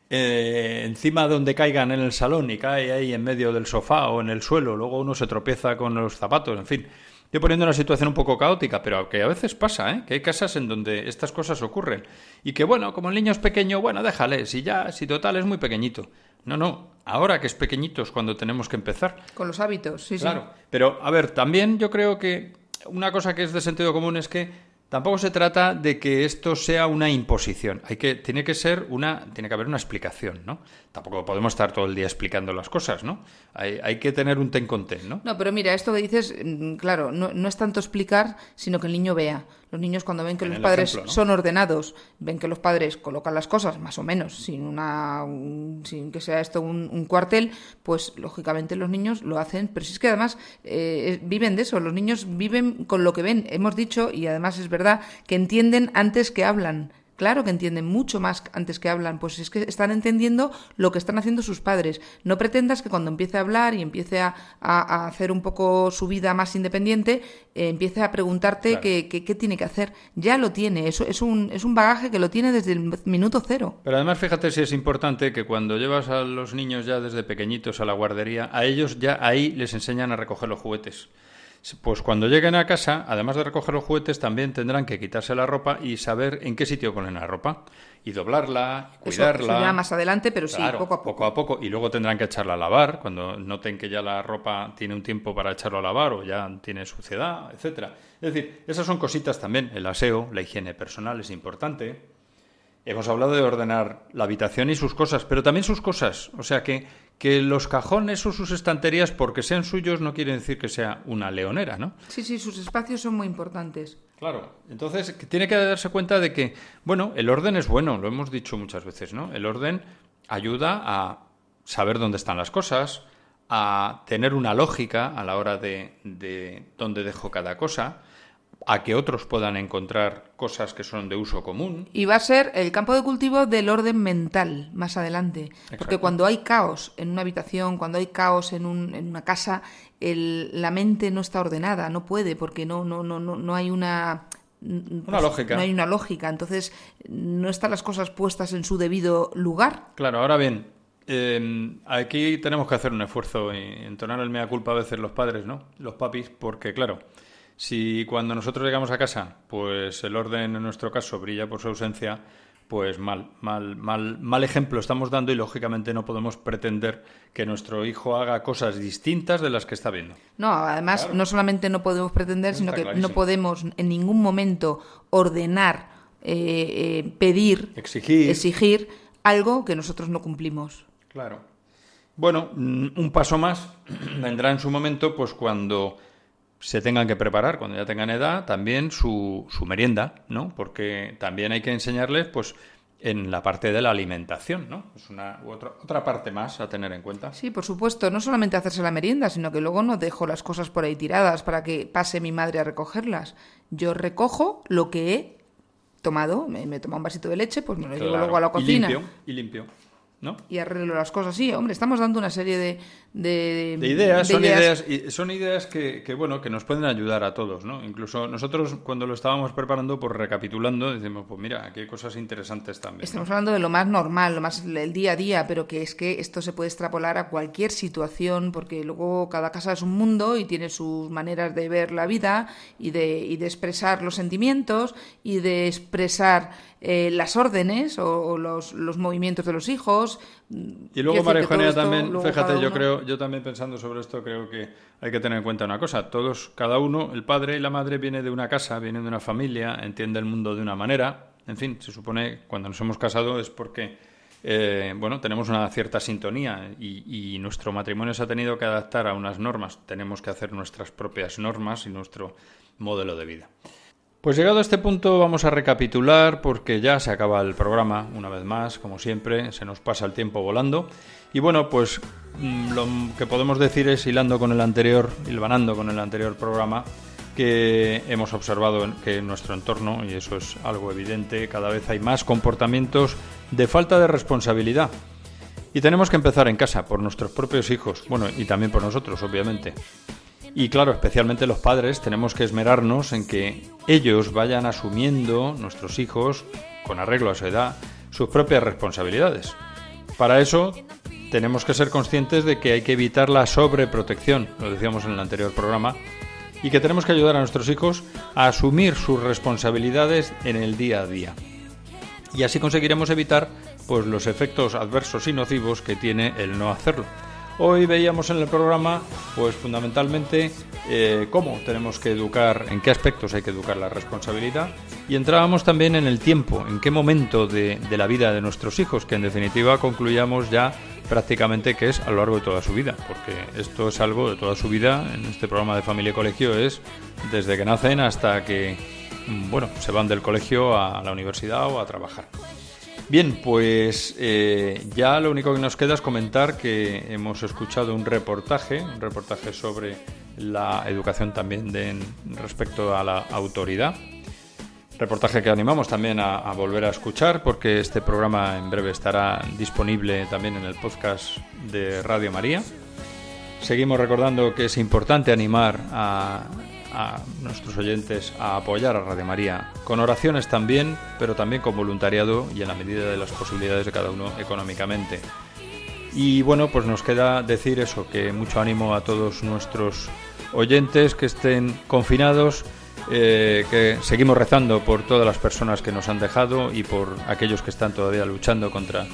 eh, encima donde caigan en el salón y cae ahí en medio del sofá o en el suelo, luego uno se tropieza con los zapatos, en fin. Estoy poniendo una situación un poco caótica, pero que a veces pasa, ¿eh? que hay casas en donde estas cosas ocurren. Y que, bueno, como el niño es pequeño, bueno, déjale, si ya, si total es muy pequeñito. No, no, ahora que es pequeñito es cuando tenemos que empezar. Con los hábitos, sí, sí. Claro, pero a ver, también yo creo que una cosa que es de sentido común es que tampoco se trata de que esto sea una imposición. Hay que tiene que ser una tiene que haber una explicación, ¿no? Tampoco podemos estar todo el día explicando las cosas, ¿no? Hay, hay que tener un ten con ten, ¿no? No, pero mira, esto que dices, mm, claro, no, no es tanto explicar, sino que el niño vea. Los niños cuando ven que En los padres ejemplo, ¿no? son ordenados, ven que los padres colocan las cosas más o menos, sin una, un- sin que sea esto un, un cuartel, pues lógicamente los niños lo hacen. Pero si es que además eh, viven de eso, los niños viven con lo que ven. Hemos dicho y además es verdad que entienden antes que hablan. Claro que entienden mucho más antes que hablan, pues es que están entendiendo lo que están haciendo sus padres. No pretendas que cuando empiece a hablar y empiece a, a- a hacer un poco su vida más independiente, eh, empiece a preguntarte Claro. qué, qué- qué tiene que hacer. Ya lo tiene, eso es un, es un bagaje que lo tiene desde el minuto cero. Pero además fíjate si es importante que cuando llevas a los niños ya desde pequeñitos a la guardería, a ellos ya ahí les enseñan a recoger los juguetes. Pues cuando lleguen a casa, además de recoger los juguetes, también tendrán que quitarse la ropa y saber en qué sitio ponen la ropa. Y doblarla, y cuidarla. eso ya más adelante, pero sí, poco a poco. Poco a poco. Y luego tendrán que echarla a lavar cuando noten que ya la ropa tiene un tiempo para echarlo a lavar o ya tiene suciedad, etcétera. Es decir, esas son cositas también. El aseo, la higiene personal es importante. Hemos hablado de ordenar la habitación y sus cosas, pero también sus cosas. O sea que, que los cajones o sus estanterías, porque sean suyos, no quiere decir que sea una leonera, ¿no? Sí, sí, sus espacios son muy importantes. Claro. Entonces, que tiene que darse cuenta de que, bueno, el orden es bueno, lo hemos dicho muchas veces, ¿no? El orden ayuda a saber dónde están las cosas, a tener una lógica a la hora de, de dónde dejo cada cosa, a que otros puedan encontrar cosas que son de uso común. Y va a ser el campo de cultivo del orden mental más adelante. Porque cuando hay caos en una habitación, cuando hay caos en, un- en una casa, el- la mente no está ordenada, no puede, porque no, no, no, no, no hay una. Una lógica. No hay una lógica. Entonces, no están las cosas puestas en su debido lugar. Claro, ahora bien, eh, aquí tenemos que hacer un esfuerzo y entonar el mea culpa a veces los padres, ¿no? Los papis, porque claro, si cuando nosotros llegamos a casa, pues el orden en nuestro caso brilla por su ausencia, pues mal, mal, mal, mal ejemplo estamos dando y lógicamente no podemos pretender que nuestro hijo haga cosas distintas de las que está viendo. No, además, Claro. no solamente no podemos pretender, sino está que clarísimo. no podemos en ningún momento ordenar, eh, eh, pedir, Exigir. exigir algo que nosotros no cumplimos. Claro. Bueno, mm, un paso más vendrá en su momento, pues cuando se tengan que preparar, cuando ya tengan edad, también su, su merienda, ¿no? Porque también hay que enseñarles, pues, en la parte de la alimentación, ¿no? Es una otra, otra parte más a tener en cuenta. Sí, por supuesto, no solamente hacerse la merienda, sino que luego no dejo las cosas por ahí tiradas para que pase mi madre a recogerlas. Yo recojo lo que he tomado, me, me toma un vasito de leche, pues me lo llevo luego a la Y cocina limpio, y limpio, ¿no? y arreglo las cosas. Sí, hombre, estamos dando una serie de, de, De ideas, de son ideas, son ideas que, que, bueno, que nos pueden ayudar a todos, ¿no? Incluso nosotros cuando lo estábamos preparando, pues recapitulando, decimos, pues mira, aquí hay cosas interesantes también. Estamos ¿no? hablando de lo más normal, lo más el día a día, pero que es que esto se puede extrapolar a cualquier situación, porque luego cada casa es un mundo y tiene sus maneras de ver la vida y de, y de expresar los sentimientos y de expresar eh, las órdenes o, o los, los movimientos de los hijos. Y luego, esto, también, fíjate, yo uno- creo, yo también pensando sobre esto, creo que hay que tener en cuenta una cosa. Todos, cada uno, el padre y la madre viene de una casa, viene de una familia, entiende el mundo de una manera. En fin, se supone cuando nos hemos casado es porque, eh, bueno, tenemos una cierta sintonía y, y nuestro matrimonio se ha tenido que adaptar a unas normas. Tenemos que hacer nuestras propias normas y nuestro modelo de vida. Pues llegado a este punto vamos a recapitular porque ya se acaba el programa una vez más, como siempre, se nos pasa el tiempo volando. Y bueno, pues mm, lo que podemos decir es, hilando con el anterior, hilvanando con el anterior programa, que hemos observado que en nuestro entorno, y eso es algo evidente, cada vez hay más comportamientos de falta de responsabilidad. Y tenemos que empezar en casa, por nuestros propios hijos, bueno, y también por nosotros, obviamente. Y claro, especialmente los padres, tenemos que esmerarnos en que ellos vayan asumiendo, nuestros hijos, con arreglo a su edad, sus propias responsabilidades. Para eso tenemos que ser conscientes de que hay que evitar la sobreprotección, lo decíamos en el anterior programa, y que tenemos que ayudar a nuestros hijos a asumir sus responsabilidades en el día a día. Y así conseguiremos evitar pues los efectos adversos y nocivos que tiene el no hacerlo. Hoy veíamos en el programa, pues fundamentalmente, eh, cómo tenemos que educar, en qué aspectos hay que educar la responsabilidad, y entrábamos también en el tiempo, en qué momento de, la vida de nuestros hijos, que en definitiva concluyamos ya prácticamente que es a lo largo de toda su vida, porque esto es algo de toda su vida, en este programa de familia y colegio es desde que nacen hasta que, mm, bueno, se van del colegio a la universidad o a trabajar. Bien, pues eh, ya lo único que nos queda es comentar que hemos escuchado un reportaje, un reportaje sobre la educación también respecto a la autoridad. Reportaje que animamos también a volver a escuchar porque este programa en breve estará disponible también en el podcast de Radio María. Seguimos recordando que es importante animar a, a nuestros oyentes a apoyar a Radio María, con oraciones también, pero también con voluntariado y en la medida de las posibilidades de cada uno económicamente. Y bueno, pues nos queda decir eso, que mucho ánimo a todos nuestros oyentes que estén confinados, eh, que seguimos rezando por todas las personas que nos han dejado y por aquellos que están todavía luchando contra,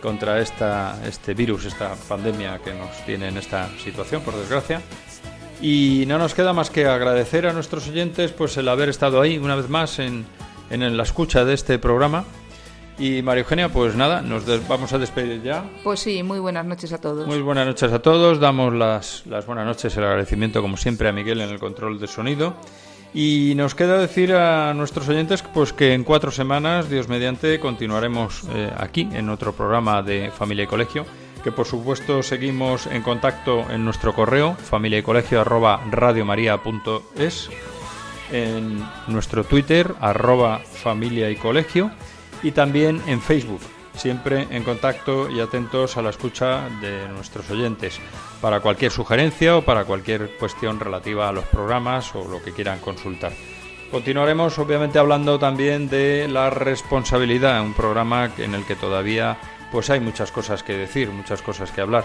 contra esta, este virus, esta pandemia que nos tiene en esta situación, por desgracia. Y no nos queda más que agradecer a nuestros oyentes pues el haber estado ahí una vez más en, en la escucha de este programa. Y María Eugenia, pues nada, nos vamos a despedir ya. Pues sí, muy buenas noches a todos. Muy buenas noches a todos. Damos las, las buenas noches, el agradecimiento como siempre a Miguel en el control de sonido. Y nos queda decir a nuestros oyentes pues que en cuatro semanas, Dios mediante, continuaremos eh, aquí en otro programa de Familia y Colegio. Que por supuesto seguimos en contacto en nuestro correo familia y colegio arroba radiomaria.es en nuestro Twitter, arroba familia y colegio, y también en Facebook, siempre en contacto y atentos a la escucha de nuestros oyentes, para cualquier sugerencia o para cualquier cuestión relativa a los programas o lo que quieran consultar. Continuaremos obviamente hablando también de la responsabilidad, un programa en el que todavía pues hay muchas cosas que decir, muchas cosas que hablar.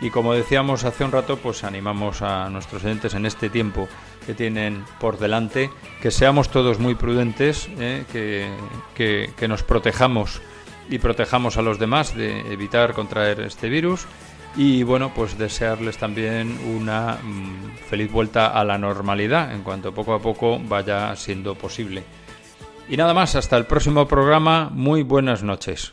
Y como decíamos hace un rato, pues animamos a nuestros oyentes en este tiempo que tienen por delante, que seamos todos muy prudentes, ¿eh? que, que- nos protejamos y protejamos a los demás de evitar contraer este virus. Y bueno, pues desearles también una mm, feliz vuelta a la normalidad en cuanto poco a poco vaya siendo posible. Y nada más, hasta el próximo programa. Muy buenas noches.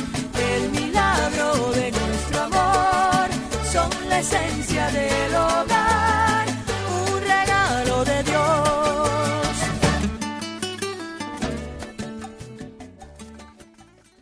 esencia de lo